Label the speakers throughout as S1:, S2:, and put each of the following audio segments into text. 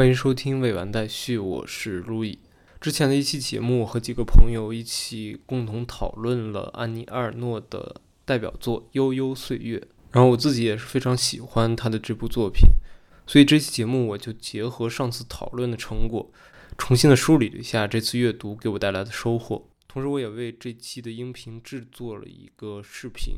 S1: 欢迎收听未完待续，我是路易。之前的一期节目，和几个朋友一起共同讨论了安妮·埃尔诺的代表作《悠悠岁月》，然后我自己也是非常喜欢他的这部作品，所以这期节目我就结合上次讨论的成果，重新的梳理了一下这次阅读给我带来的收获。同时，我也为这期的音频制作了一个视频。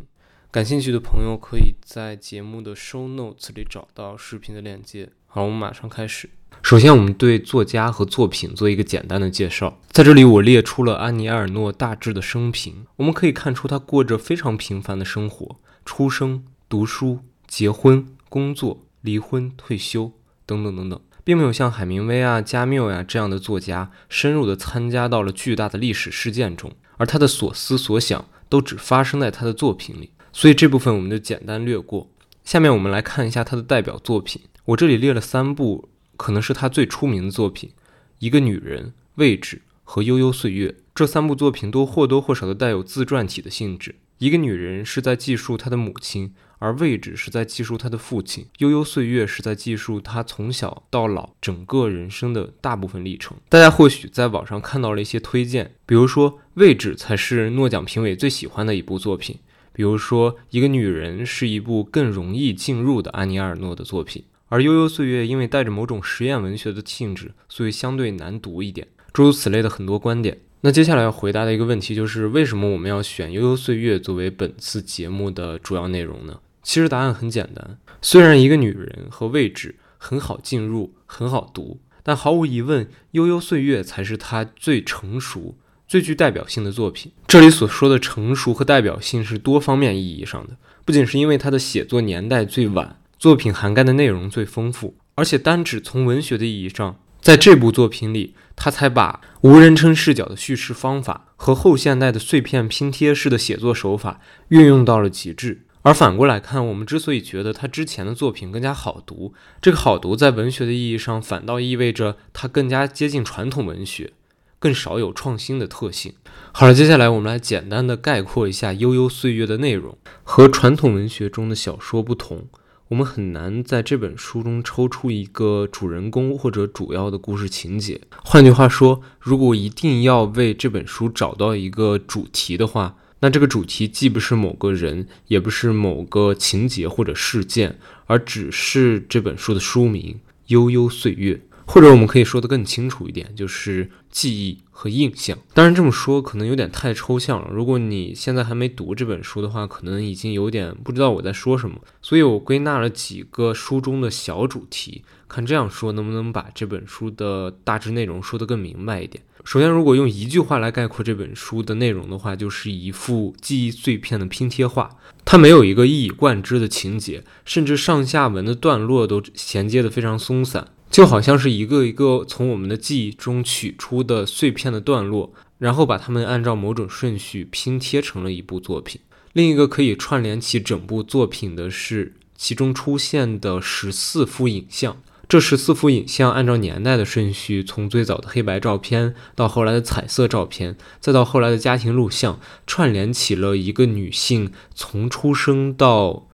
S1: 感兴趣的朋友可以在节目的 show notes 里找到视频的链接。好，我们马上开始。首先，我们对作家和作品做一个简单的介绍。在这里，我列出了安妮·埃尔诺大致的生平。我们可以看出，他过着非常平凡的生活：出生、读书、结婚、工作、离婚、退休，等等等等，并没有像海明威啊、加缪呀这样的作家深入的参加到了巨大的历史事件中，而他的所思所想都只发生在他的作品里。所以这部分我们就简单略过。下面我们来看一下他的代表作品。我这里列了三部，可能是他最出名的作品：《一个女人》、《位置》和《悠悠岁月》。这三部作品都或多或少的带有自传体的性质。《一个女人》是在记述她的母亲，而《位置》是在记述她的父亲，《悠悠岁月》是在记述她从小到老整个人生的大部分历程。大家或许在网上看到了一些推荐，比如说《位置》才是诺奖评委最喜欢的一部作品。比如说，一个女人是一部更容易进入的安妮·尔诺的作品，而《悠悠岁月》因为带着某种实验文学的性质，所以相对难读一点。诸如此类的很多观点。那接下来要回答的一个问题就是，为什么我们要选《悠悠岁月》作为本次节目的主要内容呢？其实答案很简单，虽然一个女人和位置很好进入，很好读，但毫无疑问，《悠悠岁月》才是她最成熟。最具代表性的作品，这里所说的成熟和代表性是多方面意义上的，不仅是因为她的写作年代最晚，作品涵盖的内容最丰富，而且单指从文学的意义上，在这部作品里，他才把无人称视角的叙事方法和后现代的碎片拼贴式的写作手法运用到了极致。而反过来看，我们之所以觉得他之前的作品更加好读，这个好读在文学的意义上，反倒意味着它更加接近传统文学。更少有创新的特性。好了，接下来我们来简单的概括一下《悠悠岁月》的内容。和传统文学中的小说不同，我们很难在这本书中抽出一个主人公或者主要的故事情节。换句话说，如果一定要为这本书找到一个主题的话，那这个主题既不是某个人，也不是某个情节或者事件，而只是这本书的书名《悠悠岁月》。或者我们可以说的更清楚一点，就是记忆和印象。当然这么说可能有点太抽象了。如果你现在还没读这本书的话，可能已经有点不知道我在说什么。所以我归纳了几个书中的小主题，看这样说能不能把这本书的大致内容说得更明白一点。首先，如果用一句话来概括这本书的内容的话，就是一幅记忆碎片的拼贴画。它没有一个一以贯之的情节，甚至上下文的段落都衔接得非常松散。就好像是一个一个从我们的记忆中取出的碎片的段落，然后把它们按照某种顺序拼贴成了一部作品。另一个可以串联起整部作品的是其中出现的十四幅影像。这十四幅影像按照年代的顺序，从最早的黑白照片到后来的彩色照片，再到后来的家庭录像，串联起了一个女性从出生到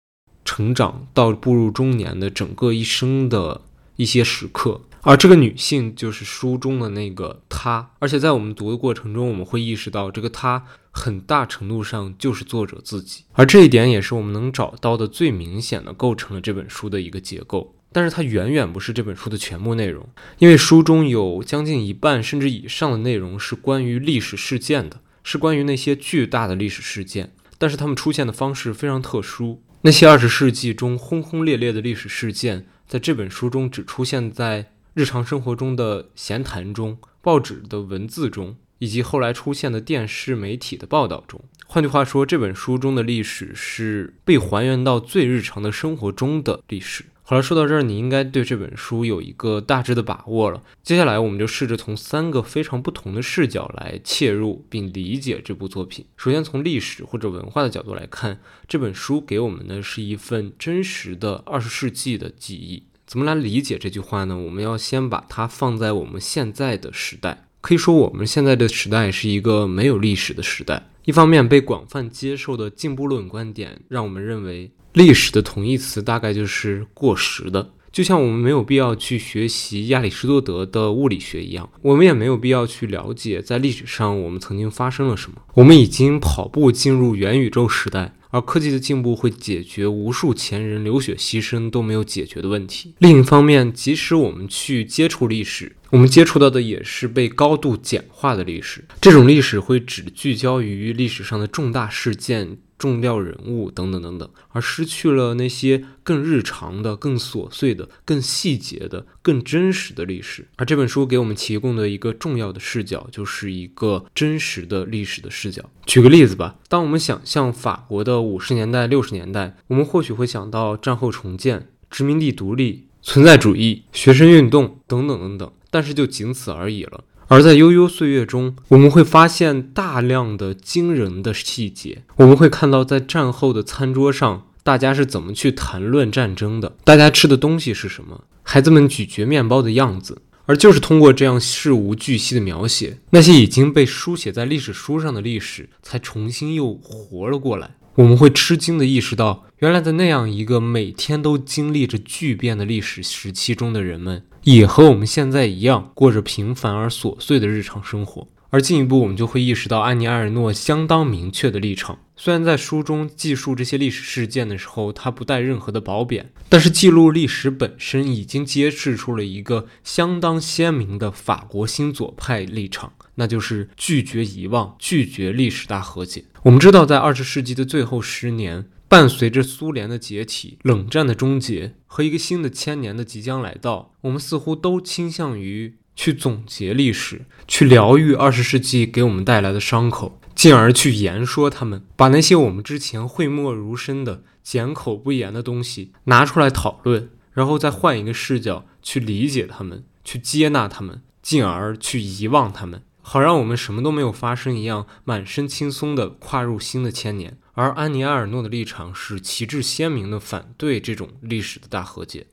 S1: 成长到步入中年的整个一生的。一些时刻，而这个女性就是书中的那个她，而且在我们读的过程中，我们会意识到这个她很大程度上就是作者自己，而这一点也是我们能找到的最明显的构成了这本书的一个结构。但是它远远不是这本书的全部内容，因为书中有将近一半甚至以上的内容是关于历史事件的，是关于那些巨大的历史事件，但是它们出现的方式非常特殊。那些二十世纪中轰轰烈烈的历史事件。在这本书中，只出现在日常生活中的闲谈中、报纸的文字中，以及后来出现的电视媒体的报道中。换句话说，这本书中的历史是被还原到最日常的生活中的历史。好了，说到这儿，你应该对这本书有一个大致的把握了。接下来，我们就试着从三个非常不同的视角来切入并理解这部作品。首先，从历史或者文化的角度来看，这本书给我们的是一份真实的二十世纪的记忆。怎么来理解这句话呢？我们要先把它放在我们现在的时代。可以说，我们现在的时代是一个没有历史的时代。一方面，被广泛接受的进步论观点让我们认为。历史的同义词大概就是过时的，就像我们没有必要去学习亚里士多德的物理学一样，我们也没有必要去了解在历史上我们曾经发生了什么。我们已经跑步进入元宇宙时代。而科技的进步会解决无数前人流血牺牲都没有解决的问题。另一方面，即使我们去接触历史，我们接触到的也是被高度简化的历史。这种历史会只聚焦于历史上的重大事件。重要人物等等等等，而失去了那些更日常的、更琐碎的、更细节的、更真实的历史。而这本书给我们提供的一个重要的视角，就是一个真实的历史的视角。举个例子吧，当我们想象法国的五十年代、六十年代，我们或许会想到战后重建、殖民地独立、存在主义、学生运动等等等等，但是就仅此而已了。而在悠悠岁月中，我们会发现大量的惊人的细节。我们会看到，在战后的餐桌上，大家是怎么去谈论战争的，大家吃的东西是什么，孩子们咀嚼面包的样子。而就是通过这样事无巨细的描写，那些已经被书写在历史书上的历史，才重新又活了过来。我们会吃惊地意识到，原来在那样一个每天都经历着巨变的历史时期中的人们。也和我们现在一样，过着平凡而琐碎的日常生活。而进一步，我们就会意识到安妮埃尔诺相当明确的立场。虽然在书中记述这些历史事件的时候，他不带任何的褒贬，但是记录历史本身已经揭示出了一个相当鲜明的法国新左派立场，那就是拒绝遗忘，拒绝历史大和解。我们知道，在二十世纪的最后十年。伴随着苏联的解体、冷战的终结和一个新的千年的即将来到，我们似乎都倾向于去总结历史，去疗愈二十世纪给我们带来的伤口，进而去言说他们，把那些我们之前讳莫如深的、缄口不言的东西拿出来讨论，然后再换一个视角去理解他们，去接纳他们，进而去遗忘他们。好让我们什么都没有发生一样，满身轻松地跨入新的千年。而安妮埃尔诺的立场是旗帜鲜明的反对这种历史的大和解。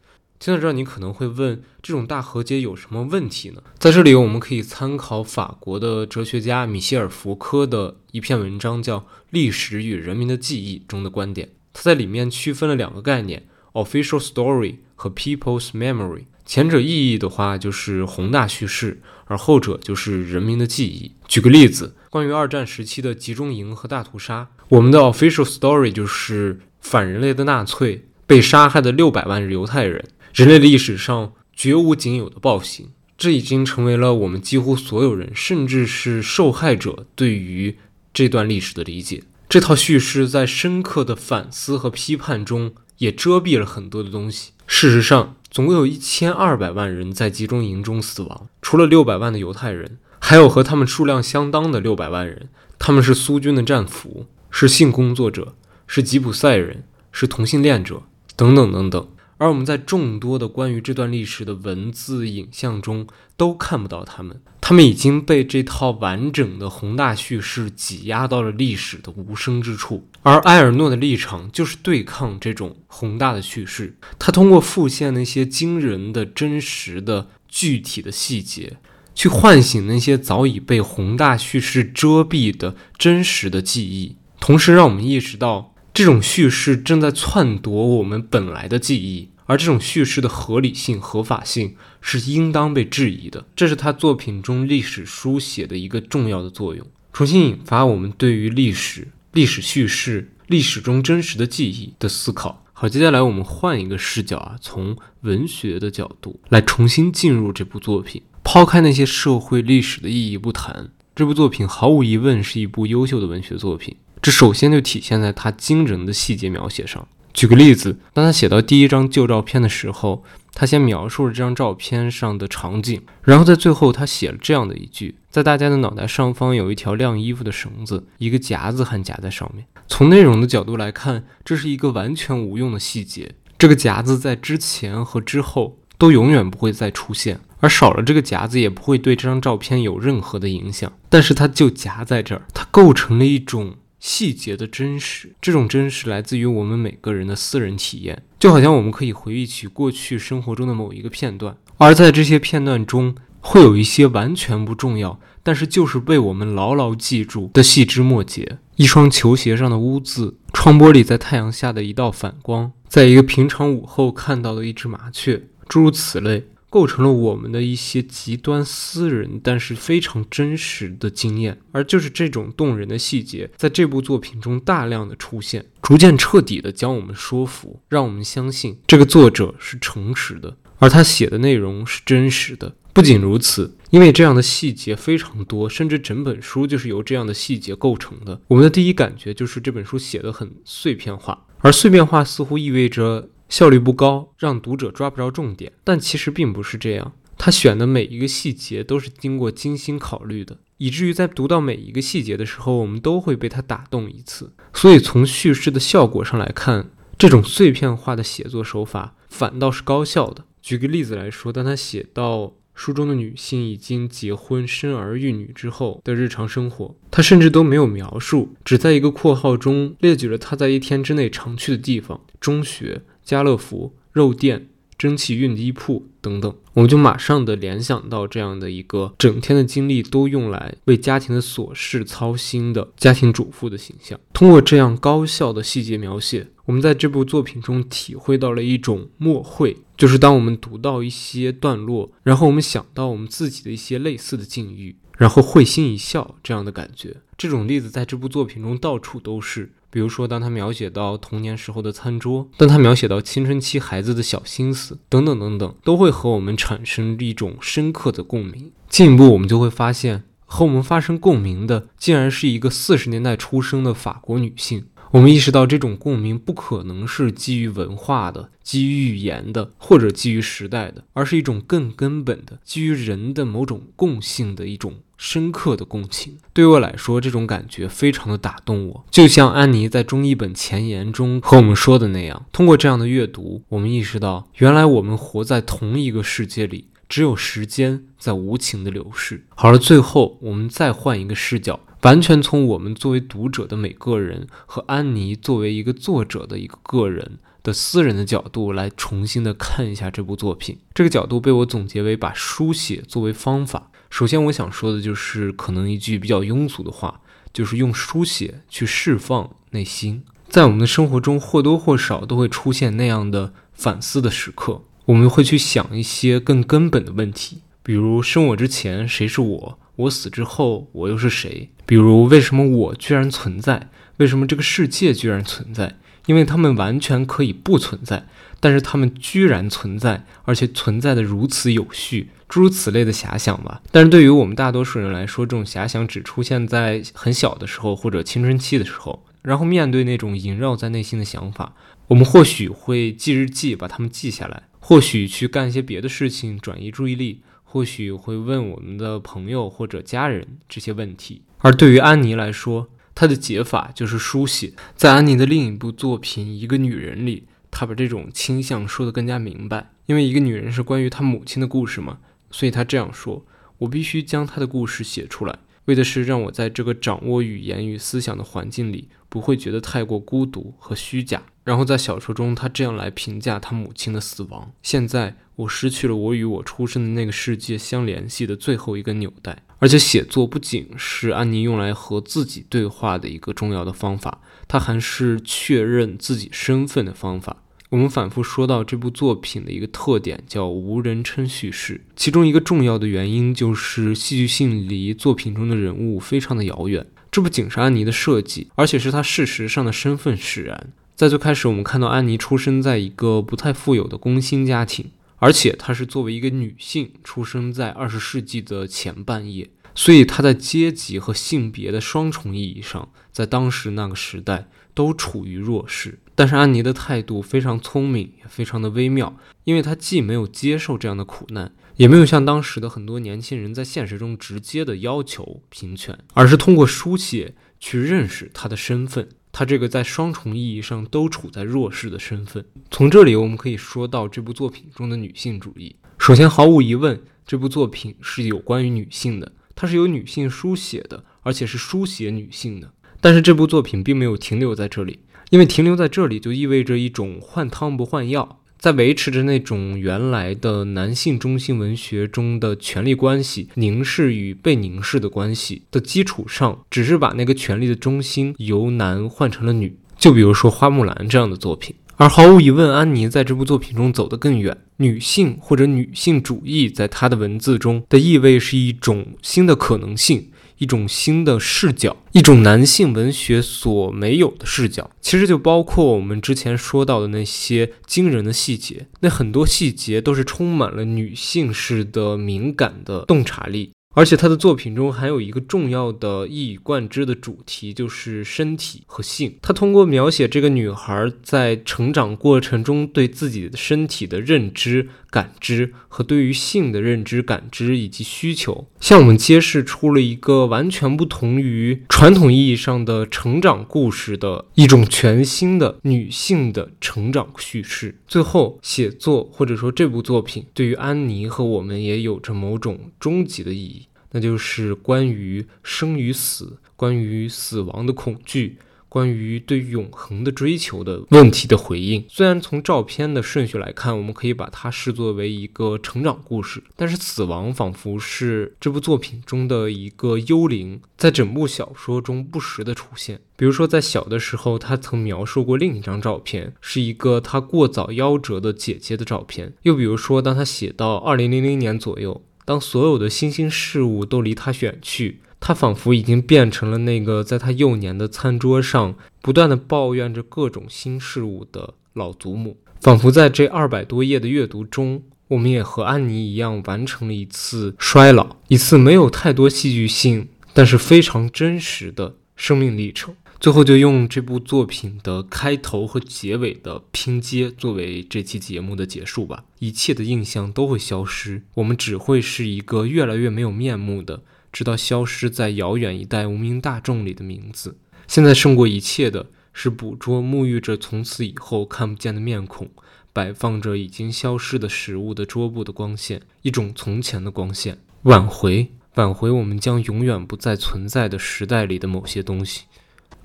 S1: 听到这儿，你可能会问：这种大和解有什么问题呢？在这里，我们可以参考法国的哲学家米歇尔·福柯的一篇文章，叫《历史与人民的记忆》中的观点。他在里面区分了两个概念：official story 和 people's memory。前者意义的话，就是宏大叙事，而后者就是人民的记忆。举个例子，关于二战时期的集中营和大屠杀，我们的 official story 就是反人类的纳粹被杀害的六百万犹太人，人类历史上绝无仅有的暴行。这已经成为了我们几乎所有人，甚至是受害者对于这段历史的理解。这套叙事在深刻的反思和批判中，也遮蔽了很多的东西。事实上，总共有一千二百万人在集中营中死亡，除了六百万的犹太人，还有和他们数量相当的六百万人，他们是苏军的战俘，是性工作者，是吉普赛人，是同性恋者，等等等等。而我们在众多的关于这段历史的文字、影像中都看不到他们，他们已经被这套完整的宏大叙事挤压到了历史的无声之处。而埃尔诺的立场就是对抗这种宏大的叙事，他通过复现那些惊人的、真实的、具体的细节，去唤醒那些早已被宏大叙事遮蔽的真实的记忆，同时让我们意识到这种叙事正在篡夺我们本来的记忆。而这种叙事的合理性、合法性是应当被质疑的，这是他作品中历史书写的一个重要的作用，重新引发我们对于历史、历史叙事、历史中真实的记忆的思考。好，接下来我们换一个视角啊，从文学的角度来重新进入这部作品，抛开那些社会历史的意义不谈，这部作品毫无疑问是一部优秀的文学作品。这首先就体现在它惊人的细节描写上。举个例子，当他写到第一张旧照片的时候，他先描述了这张照片上的场景，然后在最后他写了这样的一句：在大家的脑袋上方有一条晾衣服的绳子，一个夹子还夹在上面。从内容的角度来看，这是一个完全无用的细节。这个夹子在之前和之后都永远不会再出现，而少了这个夹子也不会对这张照片有任何的影响。但是它就夹在这儿，它构成了一种。细节的真实，这种真实来自于我们每个人的私人体验，就好像我们可以回忆起过去生活中的某一个片段，而在这些片段中，会有一些完全不重要，但是就是被我们牢牢记住的细枝末节。一双球鞋上的污渍，窗玻璃在太阳下的一道反光，在一个平常午后看到的一只麻雀，诸如此类，构成了我们的一些极端私人但是非常真实的经验。而就是这种动人的细节，在这部作品中大量的出现，逐渐彻底的将我们说服，让我们相信这个作者是诚实的，而他写的内容是真实的。不仅如此，因为这样的细节非常多，甚至整本书就是由这样的细节构成的。我们的第一感觉就是这本书写的很碎片化，而碎片化似乎意味着效率不高，让读者抓不着重点。但其实并不是这样，他选的每一个细节都是经过精心考虑的，以至于在读到每一个细节的时候，我们都会被他打动一次。所以从叙事的效果上来看，这种碎片化的写作手法反倒是高效的。举个例子来说，当他写到。书中的女性已经结婚生儿育女之后的日常生活，他甚至都没有描述，只在一个括号中列举了他在一天之内常去的地方：中学、家乐福、肉店、蒸汽熨衣铺等等。我们就马上的联想到这样的一个整天的精力都用来为家庭的琐事操心的家庭主妇的形象。通过这样高效的细节描写，我们在这部作品中体会到了一种默会。就是当我们读到一些段落，然后我们想到我们自己的一些类似的境遇，然后会心一笑这样的感觉。这种例子在这部作品中到处都是。比如说，当他描写到童年时候的餐桌，当他描写到青春期孩子的小心思等等等等，都会和我们产生一种深刻的共鸣。进一步，我们就会发现，和我们发生共鸣的，竟然是一个四十年代出生的法国女性。我们意识到，这种共鸣不可能是基于文化的、基于语言的，或者基于时代的，而是一种更根本的、基于人的某种共性的一种深刻的共情。对我来说，这种感觉非常的打动我。就像安妮在中译本前言中和我们说的那样，通过这样的阅读，我们意识到，原来我们活在同一个世界里，只有时间在无情的流逝。好了，最后我们再换一个视角。完全从我们作为读者的每个人和安妮作为一个作者的一个个人的私人的角度来重新的看一下这部作品。这个角度被我总结为把书写作为方法。首先，我想说的就是可能一句比较庸俗的话，就是用书写去释放内心。在我们的生活中或多或少都会出现那样的反思的时刻，我们会去想一些更根本的问题，比如生我之前谁是我。我死之后，我又是谁？比如，为什么我居然存在？为什么这个世界居然存在？因为他们完全可以不存在，但是他们居然存在，而且存在的如此有序，诸如此类的遐想吧。但是对于我们大多数人来说，这种遐想只出现在很小的时候或者青春期的时候。然后面对那种萦绕在内心的想法，我们或许会记日记，把它们记下来；或许去干一些别的事情，转移注意力。或许会问我们的朋友或者家人这些问题，而对于安妮来说，她的解法就是书写。在安妮的另一部作品《一个女人》里，她把这种倾向说得更加明白。因为一个女人是关于她母亲的故事嘛，所以她这样说：“我必须将她的故事写出来，为的是让我在这个掌握语言与思想的环境里，不会觉得太过孤独和虚假。”然后在小说中，她这样来评价她母亲的死亡：“现在。”我失去了我与我出生的那个世界相联系的最后一个纽带，而且写作不仅是安妮用来和自己对话的一个重要的方法，它还是确认自己身份的方法。我们反复说到这部作品的一个特点叫无人称叙事，其中一个重要的原因就是戏剧性离作品中的人物非常的遥远。这不仅是安妮的设计，而且是她事实上的身份使然。在最开始，我们看到安妮出生在一个不太富有的工薪家庭。而且她是作为一个女性出生在二十世纪的前半叶，所以她在阶级和性别的双重意义上，在当时那个时代都处于弱势。但是安妮的态度非常聪明，也非常的微妙，因为她既没有接受这样的苦难，也没有像当时的很多年轻人在现实中直接的要求平权，而是通过书写去认识她的身份。他这个在双重意义上都处在弱势的身份，从这里我们可以说到这部作品中的女性主义。首先，毫无疑问，这部作品是有关于女性的，它是由女性书写的，而且是书写女性的。但是这部作品并没有停留在这里，因为停留在这里就意味着一种换汤不换药。在维持着那种原来的男性中心文学中的权力关系、凝视与被凝视的关系的基础上，只是把那个权力的中心由男换成了女。就比如说《花木兰》这样的作品。而毫无疑问，安妮在这部作品中走得更远。女性或者女性主义，在她的文字中的意味是一种新的可能性，一种新的视角，一种男性文学所没有的视角。其实就包括我们之前说到的那些惊人的细节，那很多细节都是充满了女性式的敏感的洞察力。而且他的作品中还有一个重要的一以贯之的主题，就是身体和性。他通过描写这个女孩在成长过程中对自己的身体的认知。感知和对于性的认知、感知以及需求，向我们揭示出了一个完全不同于传统意义上的成长故事的一种全新的女性的成长叙事。最后，写作或者说这部作品对于安妮和我们也有着某种终极的意义，那就是关于生与死，关于死亡的恐惧。关于对永恒的追求的问题的回应，虽然从照片的顺序来看，我们可以把它视作为一个成长故事，但是死亡仿佛是这部作品中的一个幽灵，在整部小说中不时的出现。比如说，在小的时候，他曾描述过另一张照片，是一个他过早夭折的姐姐的照片。又比如说，当他写到二零零零年左右，当所有的新兴事物都离他远去。他仿佛已经变成了那个在他幼年的餐桌上不断的抱怨着各种新事物的老祖母。仿佛在这二百多页的阅读中，我们也和安妮一样完成了一次衰老，一次没有太多戏剧性，但是非常真实的生命历程。最后，就用这部作品的开头和结尾的拼接作为这期节目的结束吧。一切的印象都会消失，我们只会是一个越来越没有面目的。直到消失在遥远一代无名大众里的名字。现在胜过一切的是捕捉沐浴着从此以后看不见的面孔，摆放着已经消失的食物的桌布的光线，一种从前的光线，挽回，挽回我们将永远不再存在的时代里的某些东西。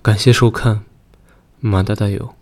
S1: 感谢收看，马大大有。